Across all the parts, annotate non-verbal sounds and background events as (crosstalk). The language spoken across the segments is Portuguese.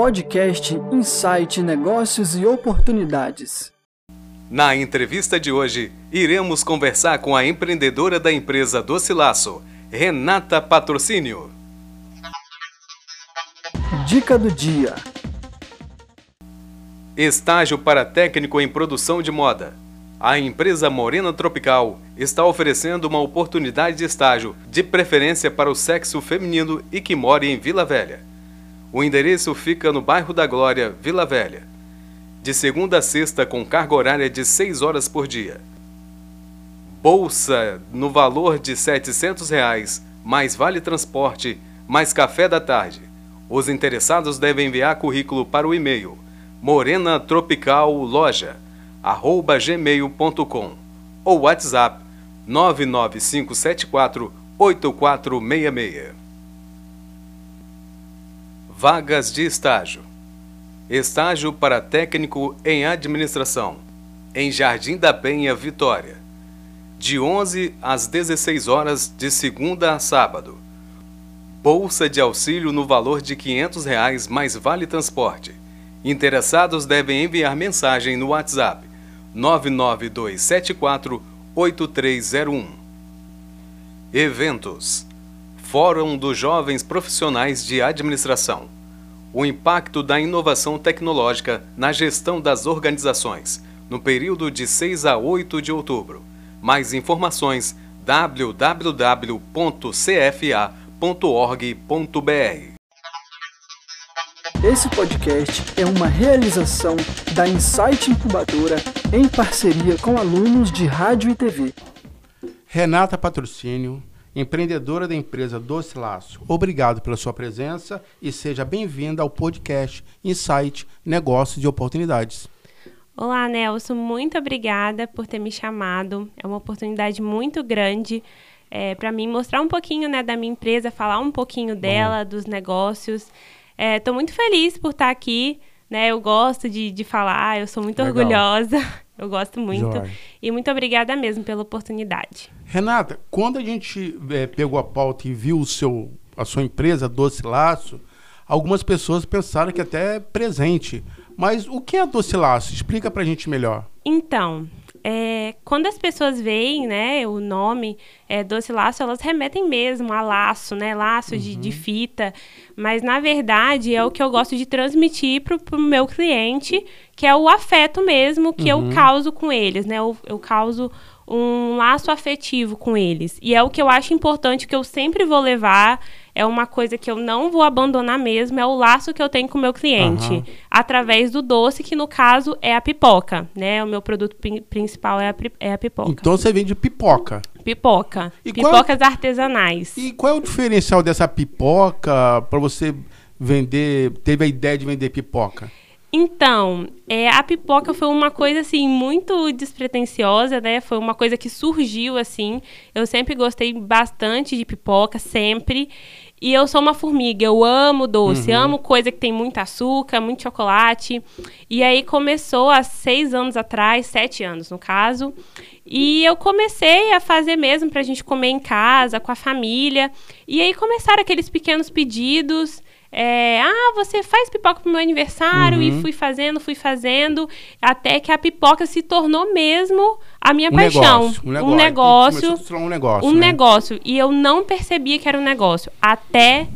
Podcast Insight Negócios e Oportunidades. Na entrevista de hoje, iremos conversar com a empreendedora da empresa Doce Laço, Renata Patrocínio. Dica do dia: Estágio para técnico em produção de moda. A empresa Morena Tropical está oferecendo uma oportunidade de estágio, de preferência para o sexo feminino e que mora em Vila Velha. O endereço fica no bairro da Glória, Vila Velha. De segunda a sexta, com carga horária de 6 horas por dia. Bolsa no valor de 700 reais, mais vale transporte, mais café da tarde. Os interessados devem enviar currículo para o e-mail morena tropical loja arroba gmail.com ou WhatsApp 99574 8466. Vagas de estágio. Estágio para técnico em administração, em Jardim da Penha, Vitória. De 11 às 16 horas, de segunda a sábado. Bolsa de auxílio no valor de 500 reais mais vale transporte. Interessados devem enviar mensagem no WhatsApp 99274 8301. Eventos: Fórum dos Jovens Profissionais de Administração. O impacto da inovação tecnológica na gestão das organizações, no período de 6 a 8 de outubro. Mais informações www.cfa.org.br. Esse podcast é uma realização da Insight Incubadora em parceria com alunos de rádio e TV. Renata Patrocínio, empreendedora da empresa Doce Laço. Obrigado pela sua presença e seja bem-vinda ao podcast Insight Negócios e Oportunidades. Olá, Nelson. Muito obrigada por ter me chamado. É uma oportunidade muito grande é, para mim mostrar um pouquinho né, da minha empresa, falar um pouquinho dela, Bom. dos negócios. Estou é, muito feliz por estar aqui. Né? Eu gosto de, de falar, eu sou muito Legal. orgulhosa. (laughs) Eu gosto muito. Jorge. E muito obrigada mesmo pela oportunidade. Renata, quando a gente é, pegou a pauta e viu o seu, a sua empresa, Doce Laço, algumas pessoas pensaram que até é presente. Mas o que é Doce Laço? Explica pra gente melhor. Então, é, quando as pessoas veem, né, o nome é, doce laço, elas remetem mesmo a laço, né, laço uhum. de, de, uhum. fita, mas na verdade é o que eu gosto de transmitir para o meu cliente, que é o afeto mesmo que uhum. eu causo com eles, né, eu, eu causo um laço afetivo com eles. E é o que eu acho importante, que eu sempre vou levar, é uma coisa que eu não vou abandonar mesmo, é o laço que eu tenho com o meu cliente. Uhum. Através do doce, que no caso é a pipoca, né? O meu produto principal é a, é a pipoca. Então você vende pipoca. Pipoca. E Pipocas qual, artesanais. E qual é o diferencial dessa pipoca para você vender? Teve a ideia de vender pipoca? Então, é, a pipoca foi uma coisa assim muito despretensiosa, né? Foi uma coisa que surgiu assim. Eu sempre gostei bastante de pipoca, sempre. E eu sou uma formiga, eu amo doce, uhum. amo coisa que tem muito açúcar, muito chocolate. E aí começou há seis anos atrás, sete anos no caso. E eu comecei a fazer mesmo pra gente comer em casa, com a família. E aí começaram aqueles pequenos pedidos. É, ah, você faz pipoca pro meu aniversário uhum. e fui fazendo, fui fazendo, até que a pipoca se tornou mesmo a minha um paixão. Negócio, um negócio. Um negócio. Um negócio. Um né? negócio. E eu não percebia que era um negócio. Até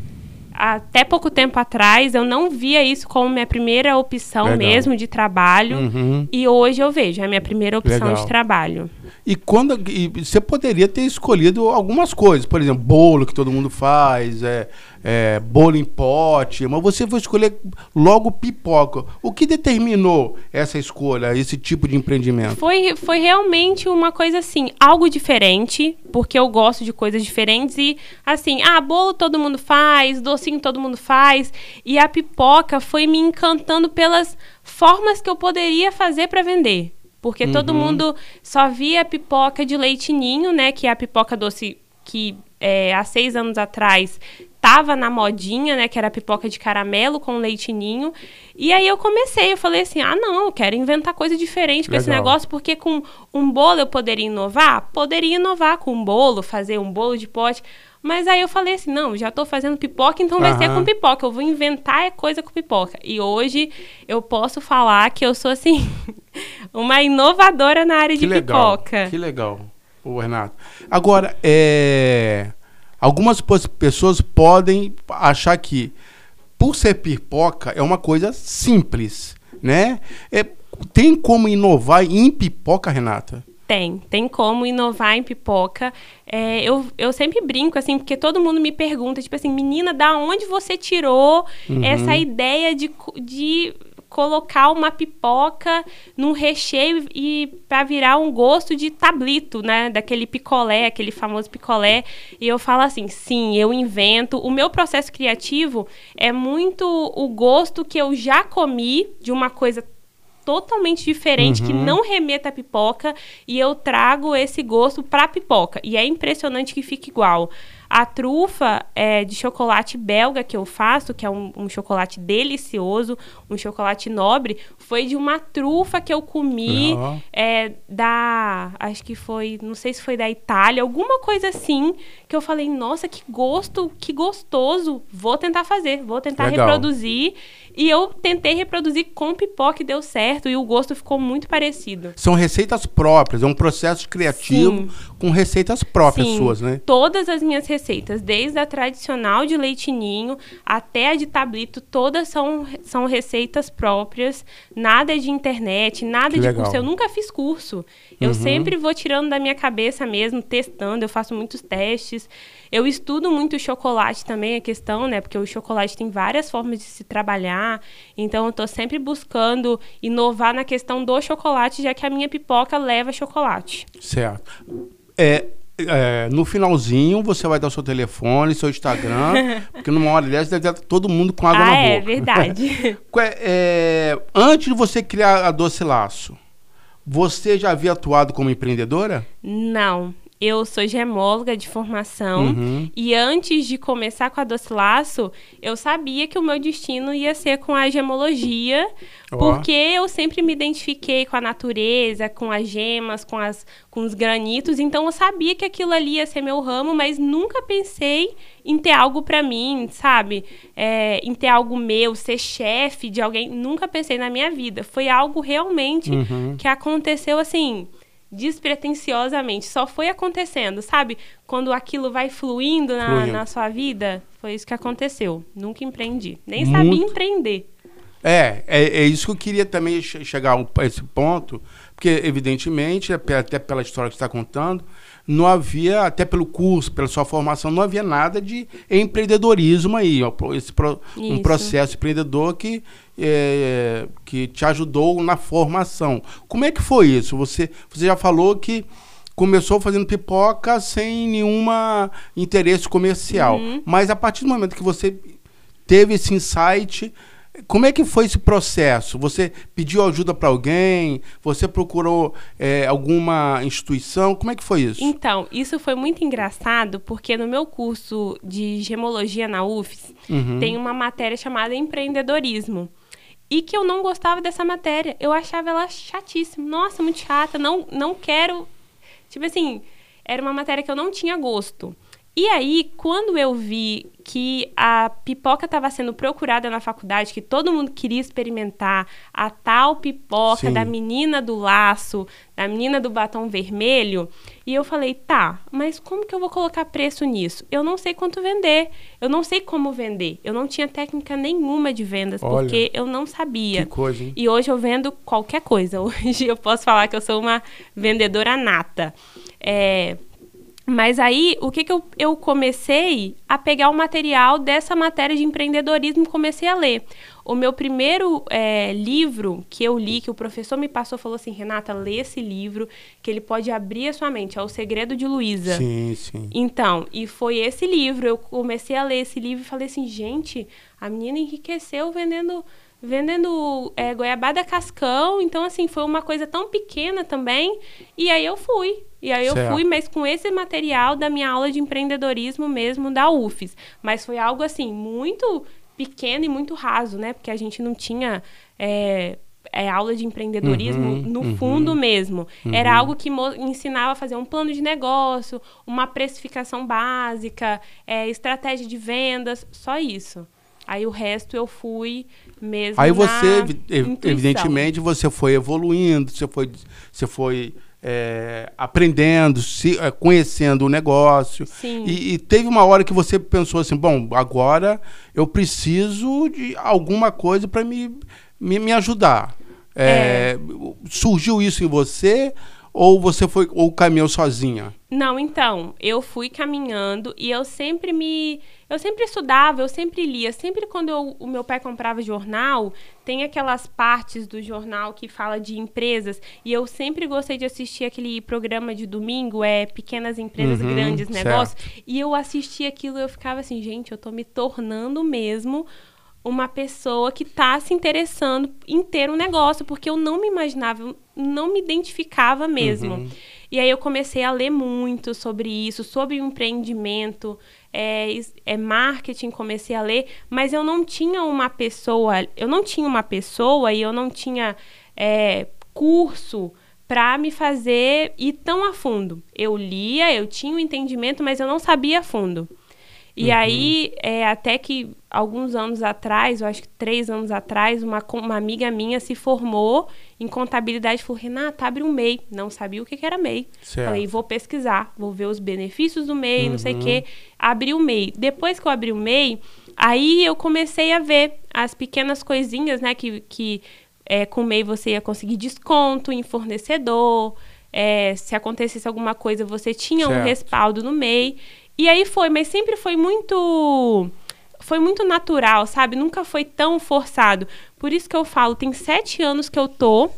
até pouco tempo atrás eu não via isso como minha primeira opção Legal. mesmo de trabalho uhum. e hoje eu vejo é a minha primeira opção Legal. de trabalho. E quando e você poderia ter escolhido algumas coisas, por exemplo, bolo que todo mundo faz, é, é, bolo em pote, mas você foi escolher logo pipoca. O que determinou essa escolha, esse tipo de empreendimento? Foi, foi realmente uma coisa assim, algo diferente, porque eu gosto de coisas diferentes e assim, ah, bolo todo mundo faz, docinho todo mundo faz, e a pipoca foi me encantando pelas formas que eu poderia fazer para vender. Porque uhum. todo mundo só via pipoca de leite ninho, né? Que é a pipoca doce que é, há seis anos atrás tava na modinha, né? Que era pipoca de caramelo com leitinho. E aí eu comecei, eu falei assim: ah, não, eu quero inventar coisa diferente com esse Legal. negócio, porque com um bolo eu poderia inovar? Poderia inovar com um bolo, fazer um bolo de pote. Mas aí eu falei assim: não, já tô fazendo pipoca, então vai ser com pipoca. Eu vou inventar é coisa com pipoca. E hoje eu posso falar que eu sou assim, (laughs) uma inovadora na área Que de legal. pipoca. Que legal, o Renato. Agora, é, algumas pessoas podem achar que, por ser pipoca, é uma coisa simples, né? É, tem como inovar em pipoca, Renata? Tem, tem como inovar em pipoca. É, eu, eu sempre brinco, assim, porque todo mundo me pergunta, tipo assim, menina, da onde você tirou essa ideia de, de colocar uma pipoca num recheio e para virar um gosto de tablito, né? Daquele picolé, aquele famoso picolé. E eu falo assim, sim, eu invento. O meu processo criativo é muito o gosto que eu já comi de uma coisa totalmente diferente que Uhum. não remeta a pipoca e eu trago esse gosto pra pipoca. E é impressionante que fica igual. A trufa é, de chocolate belga que eu faço, que é um, um chocolate delicioso, um chocolate nobre, foi de uma trufa que eu comi Ó. é, da. Acho que foi. Não sei se foi da Itália, alguma coisa assim. Que eu falei, nossa, que gosto, que gostoso. Vou tentar fazer, vou tentar Legal. reproduzir. E eu tentei reproduzir com pipoca e deu certo. E o gosto ficou muito parecido. São receitas próprias, é um processo criativo Sim. com receitas próprias Sim, suas, né? Todas as minhas receitas, desde a tradicional de leitinho até a de tablito, todas são, são receitas próprias. Nada de internet, nada Que de legal. curso. Eu nunca fiz curso. Eu Uhum. sempre vou tirando da minha cabeça mesmo, testando. Eu faço muitos testes. Eu estudo muito o chocolate também, a questão, né? Porque o chocolate tem várias formas de se trabalhar. Então, eu tô sempre buscando inovar na questão do chocolate, já que a minha pipoca leva chocolate. Certo. É, é, no finalzinho, você vai dar o seu telefone, seu Instagram, (laughs) porque numa hora dessa deve estar todo mundo com água ah, na é boca. verdade. (laughs) É- é, antes de você criar a Doce Laço, você já havia atuado como empreendedora? Não. Eu sou gemóloga de formação Uhum. e antes de começar com a Doce Laço, eu sabia que o meu destino ia ser com a gemologia, porque eu sempre me identifiquei com a natureza, com as gemas, com, as, com os granitos, então eu sabia que aquilo ali ia ser meu ramo, mas nunca pensei em ter algo pra mim, sabe? É, em ter algo meu, ser chefe de alguém, nunca pensei na minha vida. Foi algo realmente Uhum. que aconteceu assim despretensiosamente, só foi acontecendo, sabe? Quando aquilo vai fluindo na, Fluindo. na sua vida, foi isso que aconteceu. Nunca empreendi, nem Muito. sabia empreender. É, é, é isso que eu queria também che- chegar a esse ponto, porque, evidentemente, até até pela história que você está contando, não havia, até pelo curso, pela sua formação, não havia nada de empreendedorismo aí. ó, Esse pro- um processo empreendedor que, é, que te ajudou na formação. Como é que foi isso? Você, você já falou que começou fazendo pipoca sem nenhuma interesse comercial, Uhum. mas a partir do momento que você teve esse insight, como é que foi esse processo? Você pediu ajuda para alguém? Você procurou é, alguma instituição? Como é que foi isso? Então, isso foi muito engraçado, porque no meu curso de gemologia na UFES, Uhum. tem uma matéria chamada empreendedorismo. E que eu não gostava dessa matéria. Eu achava ela chatíssima. Nossa, muito chata. Não, não quero. Tipo assim, era uma matéria que eu não tinha gosto. E aí, quando eu vi que a pipoca estava sendo procurada na faculdade, que todo mundo queria experimentar a tal pipoca Sim. da menina do laço, da menina do batom vermelho, e eu falei, tá, mas como que eu vou colocar preço nisso? Eu não sei quanto vender, eu não sei como vender, eu não tinha técnica nenhuma de vendas, Olha, porque eu não sabia. Que coisa, hein? E hoje eu vendo qualquer coisa. (laughs) Hoje eu posso falar que eu sou uma vendedora nata. É, mas aí, o que, que eu, eu comecei a pegar o material dessa matéria de empreendedorismo e comecei a ler. O meu primeiro é, livro que eu li, que o professor me passou, falou assim: Renata, lê esse livro, que ele pode abrir a sua mente. É O Segredo de Luísa. Sim, sim. Então, e foi esse livro. Eu comecei a ler esse livro e falei assim, gente, a menina enriqueceu vendendo vendendo é, goiabada cascão. Então, assim, foi uma coisa tão pequena também. E aí eu fui. E aí eu Certo. fui, mas com esse material da minha aula de empreendedorismo mesmo da UFES. Mas foi algo, assim, muito pequeno e muito raso, né? Porque a gente não tinha... é, é, aula de empreendedorismo Uhum, no uhum. fundo mesmo. Era algo que ensinava a fazer um plano de negócio, uma precificação básica, é, estratégia de vendas, só isso. Aí o resto eu fui mesmo. Aí você, ev- evidentemente, você foi evoluindo, você foi, você foi é, aprendendo, se, é, conhecendo o negócio. Sim. E, e teve uma hora que você pensou assim, bom, agora eu preciso de alguma coisa para me, me, me ajudar. É, Surgiu isso em você ou você foi ou caminhou sozinha? Não, então, eu fui caminhando e eu sempre me. Eu sempre estudava, eu sempre lia. Sempre quando eu- o meu pai comprava jornal, tem aquelas partes do jornal que fala de empresas. E eu sempre gostei de assistir aquele programa de domingo, é Pequenas Empresas Uhum, Grandes certo. Negócios. E eu assistia aquilo e eu ficava assim, gente, eu tô me tornando mesmo uma pessoa que tá se interessando em ter um negócio, porque eu não me imaginava, eu não me identificava mesmo. E aí eu comecei a ler muito sobre isso, sobre o empreendimento, é, é marketing, comecei a ler, mas eu não tinha uma pessoa, eu não tinha uma pessoa e eu não tinha é, curso para me fazer ir tão a fundo. Eu lia, eu tinha o entendimento, mas eu não sabia a fundo. E aí, é, até que alguns anos atrás, eu acho que três anos atrás, uma, uma amiga minha se formou em contabilidade e falou: Renata, abre um MEI. Não sabia o que, que era MEI. Certo. Falei: vou pesquisar, vou ver os benefícios do MEI, não sei o quê. Abri o MEI. Depois que eu abri o MEI, aí eu comecei a ver as pequenas coisinhas, né, que, que é, com o MEI você ia conseguir desconto em fornecedor. É, se acontecesse alguma coisa, você tinha um Certo. respaldo no MEI. E aí foi, mas sempre foi muito. Foi muito natural, sabe? Nunca foi tão forçado. Por isso que eu falo, tem sete anos que eu tô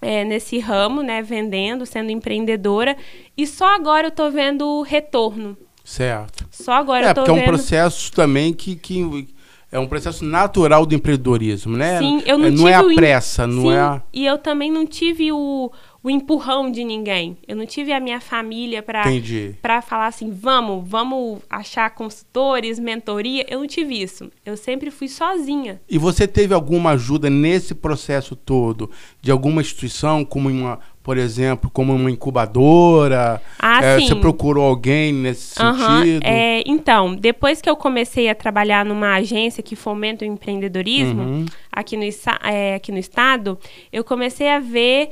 é, nesse ramo, né? Vendendo, sendo empreendedora. E só agora eu tô vendo o retorno. Certo. Só agora É, eu tô porque é um vendo. processo também que, que é um processo natural do empreendedorismo, né? Sim, eu não É, tive é a pressa, não Sim, é a... E eu também não tive o, o empurrão de ninguém. Eu não tive a minha família para para falar assim, vamos, vamos achar consultores, mentoria. Eu não tive isso. Eu sempre fui sozinha. E você teve alguma ajuda nesse processo todo de alguma instituição, como uma, por exemplo, como uma incubadora? Ah, É, sim. Você procurou alguém nesse Aham, sentido? é, então, depois que eu comecei a trabalhar numa agência que fomenta o empreendedorismo Uhum. aqui, no, é, aqui no estado, eu comecei a ver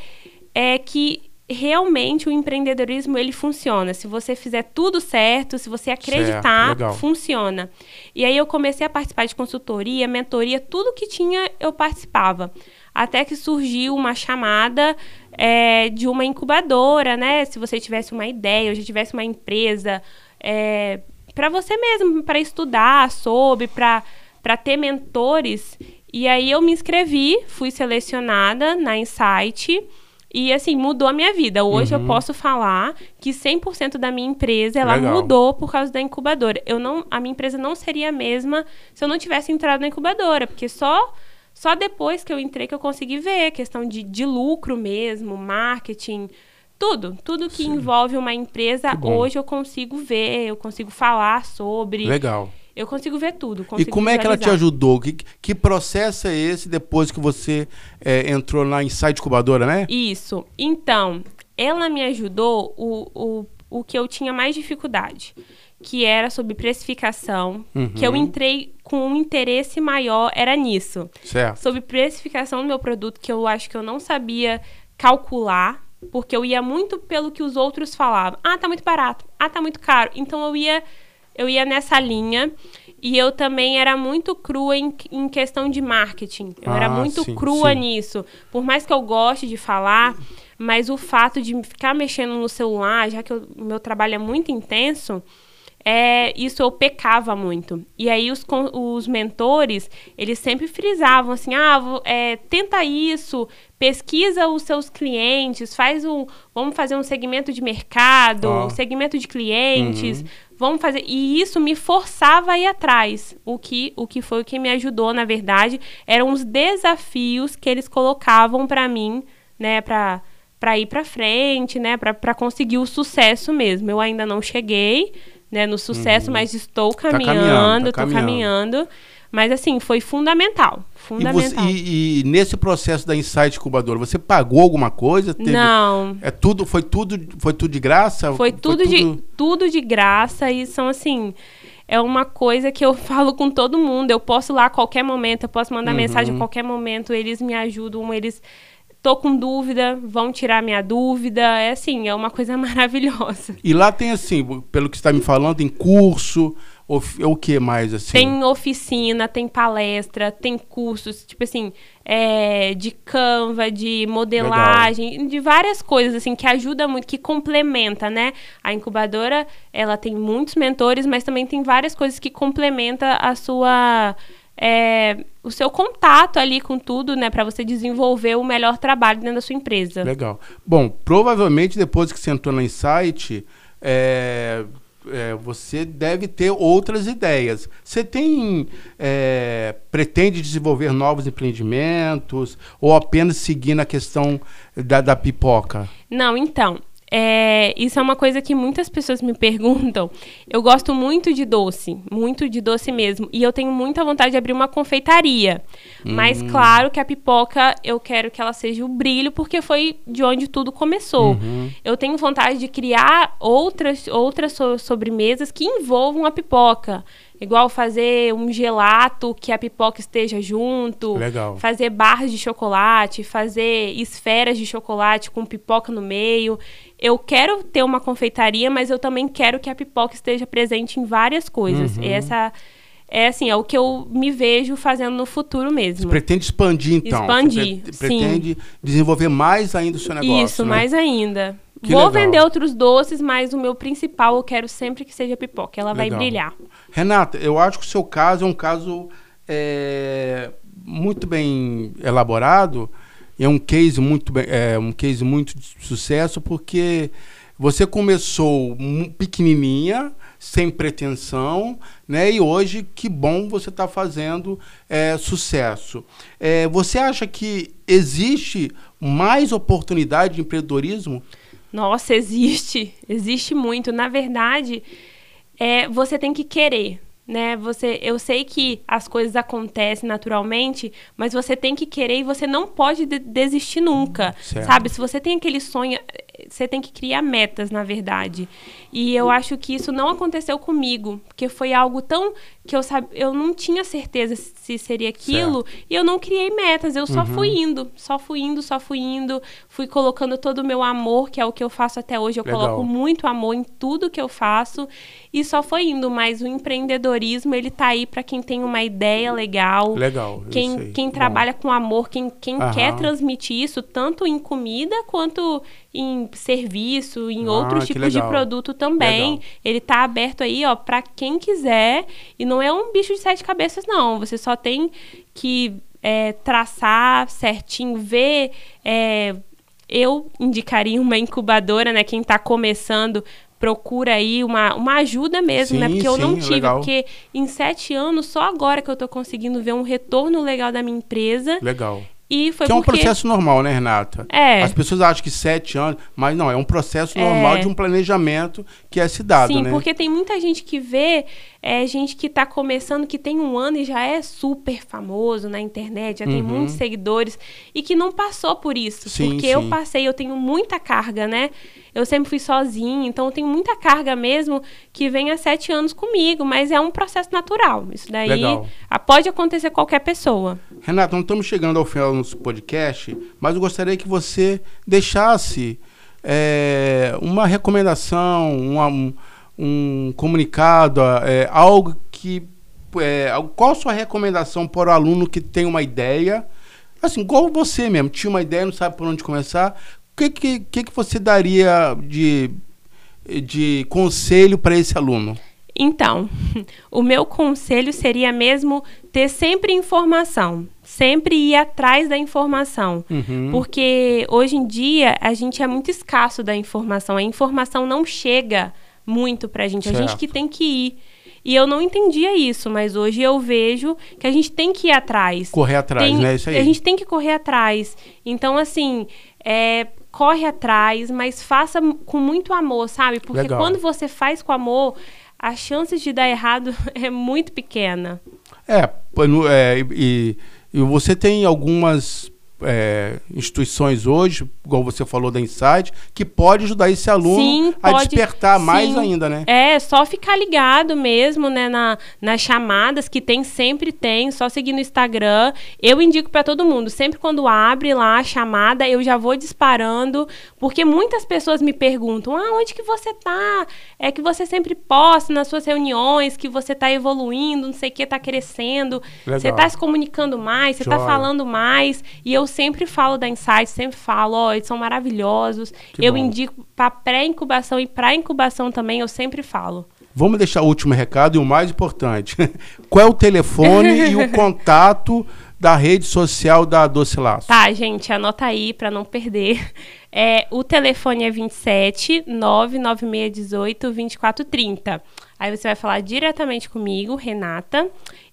é, que realmente o empreendedorismo ele funciona. Se você fizer tudo certo, se você acreditar, legal. funciona. E aí eu comecei a participar de consultoria, mentoria, tudo que tinha eu participava. Até que surgiu uma chamada é, de uma incubadora, né? Se você tivesse uma ideia, ou já tivesse uma empresa, é, para você mesmo, para estudar sobre, para ter mentores. E aí eu me inscrevi, fui selecionada na Insight. E assim, mudou a minha vida. Hoje eu posso falar que 100% da minha empresa, ela Legal. mudou por causa da incubadora. Eu não, a minha empresa não seria a mesma se eu não tivesse entrado na incubadora, porque só só depois que eu entrei que eu consegui ver questão de, de lucro mesmo, marketing, tudo, tudo que envolve uma empresa, hoje eu consigo ver, eu consigo falar sobre, Legal. Eu consigo ver tudo. E consigo como é que ela te visualizar. ajudou? Que, que processo é esse depois que você é, entrou na Insight Incubadora, né? Isso. Então, ela me ajudou o, o, o que eu tinha mais dificuldade, que era sobre precificação, que eu Uhum. entrei com um interesse maior, era nisso. Certo. Sobre precificação do meu produto, que eu acho que eu não sabia calcular, porque eu ia muito pelo que os outros falavam. Ah, tá muito barato. Ah, tá muito caro. Então eu ia eu ia nessa linha e eu também era muito crua em, em questão de marketing. Eu era Ah, muito sim, crua sim. nisso. Por mais que eu goste de falar, mas o fato de ficar mexendo no celular, já que o meu trabalho é muito intenso, é, isso eu pecava muito. E aí os, os mentores, eles sempre frisavam assim, ah, é, tenta isso, pesquisa os seus clientes, faz um, vamos fazer um segmento de mercado, Ah. um segmento de clientes, vamos fazer. E isso me forçava a ir atrás. O que, o que foi o que me ajudou, na verdade, eram os desafios que eles colocavam para mim, né, para para ir para frente, né, para conseguir o sucesso mesmo. Eu ainda não cheguei, né, no sucesso, uhum. mas estou caminhando, tá caminhando, tá caminhando. Mas assim, foi fundamental. Fundamental. E, você, e, e, nesse processo da Insight Incubadora, você pagou alguma coisa? Teve, não. É tudo, foi tudo, foi tudo de graça? Foi tudo, foi tudo... de tudo de graça e são assim, é uma coisa que eu (laughs) falo com todo mundo. Eu posso lá a qualquer momento, eu posso mandar uhum. mensagem a qualquer momento, eles me ajudam, eles tô com dúvida, vão tirar minha dúvida. É assim, é uma coisa (laughs) maravilhosa. E lá tem assim, pelo que você está me falando, tem curso, Of, o que mais, assim? Tem oficina, tem palestra, tem cursos, tipo assim, é, de Canva, de modelagem, Legal. de várias coisas, assim, que ajuda muito, que complementa, né? A incubadora, ela tem muitos mentores, mas também tem várias coisas que complementa a sua... É, o seu contato ali com tudo, né, para você desenvolver o melhor trabalho dentro da sua empresa. Legal. Bom, provavelmente depois que você entrou na Insight, é, é, você deve ter outras ideias. Você tem é, pretende desenvolver novos empreendimentos ou apenas seguir na questão da, da pipoca? Não, então é, isso é uma coisa que muitas pessoas me perguntam. Eu gosto muito de doce, muito de doce mesmo. E eu tenho muita vontade de abrir uma confeitaria. Hum. Mas claro que a pipoca eu quero que ela seja o brilho, porque foi de onde tudo começou. Uhum. Eu tenho vontade de criar outras, outras so sobremesas que envolvam a pipoca. Igual fazer um gelato que a pipoca esteja junto. Legal. Fazer barras de chocolate, fazer esferas de chocolate com pipoca no meio. Eu quero ter uma confeitaria, mas eu também quero que a pipoca esteja presente em várias coisas. Uhum. Essa é assim, é o que eu me vejo fazendo no futuro mesmo. Você pretende expandir, então? Expandir, Você pretende sim. desenvolver mais ainda o seu negócio, Isso, né? mais ainda. Que Vou legal. vender outros doces, mas o meu principal eu quero sempre que seja pipoca. Ela legal. vai brilhar. Renata, eu acho que o seu caso é um caso é, muito bem elaborado. É um case muito bem, é, um case muito de sucesso porque você começou pequenininha, sem pretensão, né? E hoje, que bom você está fazendo é, sucesso. É, você acha que existe mais oportunidade de empreendedorismo? Nossa, existe, existe muito. Na verdade, é, você tem que querer, né? Você, eu sei que as coisas acontecem naturalmente, mas você tem que querer e você não pode de desistir nunca, certo. sabe? Se você tem aquele sonho, você tem que criar metas, na verdade. E eu acho que isso não aconteceu comigo, porque foi algo tão que eu sabe, eu não tinha certeza se seria aquilo certo. e eu não criei metas, eu só uhum. fui indo, só fui indo, só fui indo, fui colocando todo o meu amor, que é o que eu faço até hoje, eu Legal. coloco muito amor em tudo que eu faço e só foi indo, mas o empreendedorismo ele tá aí para quem tem uma ideia legal. Legal. Quem quem trabalha com amor, quem quem quer transmitir isso tanto em comida quanto em serviço, em ah, outros tipos legal. de produto também. Legal. Ele tá aberto aí, ó, para quem quiser. E não é um bicho de sete cabeças, não. Você só tem que é, traçar certinho, ver. É, eu indicaria uma incubadora, né? Quem está começando, procura aí uma, uma ajuda mesmo, né? sim, né? Porque eu não tive, legal. porque em sete anos, só agora que eu estou conseguindo ver um retorno legal da minha empresa. Legal. E foi que é um processo normal, né, Renata? É. As pessoas acham que sete anos, mas não, é um processo normal é. de um planejamento que é se dado, Sim, né? porque tem muita gente que vê, é, gente que está começando, que tem um ano e já é super famoso na internet, já uhum. tem muitos seguidores, e que não passou por isso. Sim, porque sim. eu passei, eu tenho muita carga, né? Eu sempre fui sozinha, então eu tenho muita carga mesmo que vem há sete anos comigo, mas é um processo natural. Isso daí Legal. pode acontecer qualquer pessoa. Renato, não estamos chegando ao final nosso podcast, mas eu gostaria que você deixasse é, uma recomendação, uma, um, um, comunicado, é, algo que. É, qual a sua recomendação para o aluno que tem uma ideia? Assim, igual você mesmo, tinha uma ideia, não sabe por onde começar que, que, que, que você daria de, de conselho para esse aluno? Então, (laughs) o meu conselho seria mesmo ter sempre informação, sempre ir atrás da informação, uhum. porque hoje em dia a gente é muito escasso da informação, a informação não chega muito pra gente. Certo. A gente que tem que ir. E eu não entendia isso, mas hoje eu vejo que a gente tem que ir atrás. Correr atrás, tem, né? Isso aí. A gente tem que correr atrás. Então, assim, é, corre atrás, mas faça com muito amor, sabe? Porque Legal. quando você faz com amor, a chance de dar errado (laughs) é muito pequena. É, é e, e você tem algumas é, instituições hoje, igual você falou da Insight, que pode ajudar esse aluno sim, a pode, despertar mais sim. ainda, né? É, só ficar ligado mesmo, né, na, nas chamadas que tem, sempre tem, só seguir no Instagram. Eu indico para todo mundo, sempre quando abre lá a chamada, eu já vou disparando, porque muitas pessoas me perguntam: "Ah, onde que você tá? É que você sempre posta nas suas reuniões que você tá evoluindo, não sei o que, tá crescendo, Legal. você tá se comunicando mais, você tá Joia. tá falando mais". E eu sempre falo da Insight, sempre falo, ó, oh, eles são maravilhosos. Que eu bom. indico para pré-incubação e para incubação também, eu sempre falo. Vamos deixar o último recado e o mais importante. (laughs) Qual é o telefone e o (laughs) contato da rede social da Doce Laço? Tá, gente, anota aí para não perder. É, o telefone é 27 99618 2430. Aí você vai falar diretamente comigo, Renata.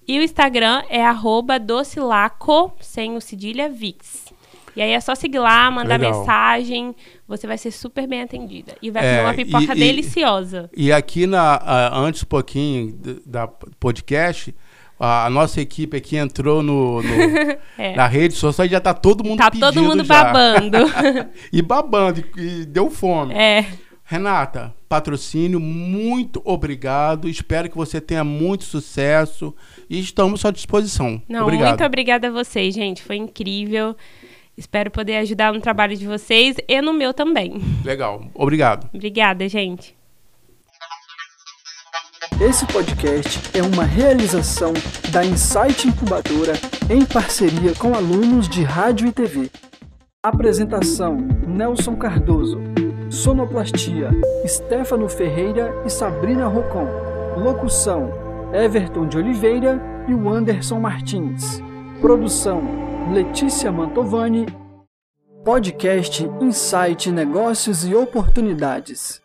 E o Instagram é arroba docilaco, sem o cedilha, Vix. E aí é só seguir lá, mandar Legal. mensagem, você vai ser super bem atendida. E vai é, comer uma pipoca e, deliciosa. E, e aqui, na, uh, antes um pouquinho da podcast, a, nossa equipe aqui entrou no, no (laughs) é. na rede social e já tá todo mundo tá pedindo Tá todo mundo já. babando. (laughs) e babando, e, e deu fome. É. Renata, patrocínio, muito obrigado. Espero que você tenha muito sucesso e estamos à disposição. Não, obrigado. muito obrigada a vocês, gente. Foi incrível. Espero poder ajudar no trabalho de vocês e no meu também. Legal. Obrigado. Obrigada, gente. Esse podcast é uma realização da Insight Incubadora em parceria com alunos de rádio e TV. Apresentação: Nelson Cardoso. Sonoplastia: Stefano Ferreira e Sabrina Rocon. Locução: Everton de Oliveira e o Anderson Martins. Produção: Letícia Mantovani. Podcast Insight Negócios e Oportunidades.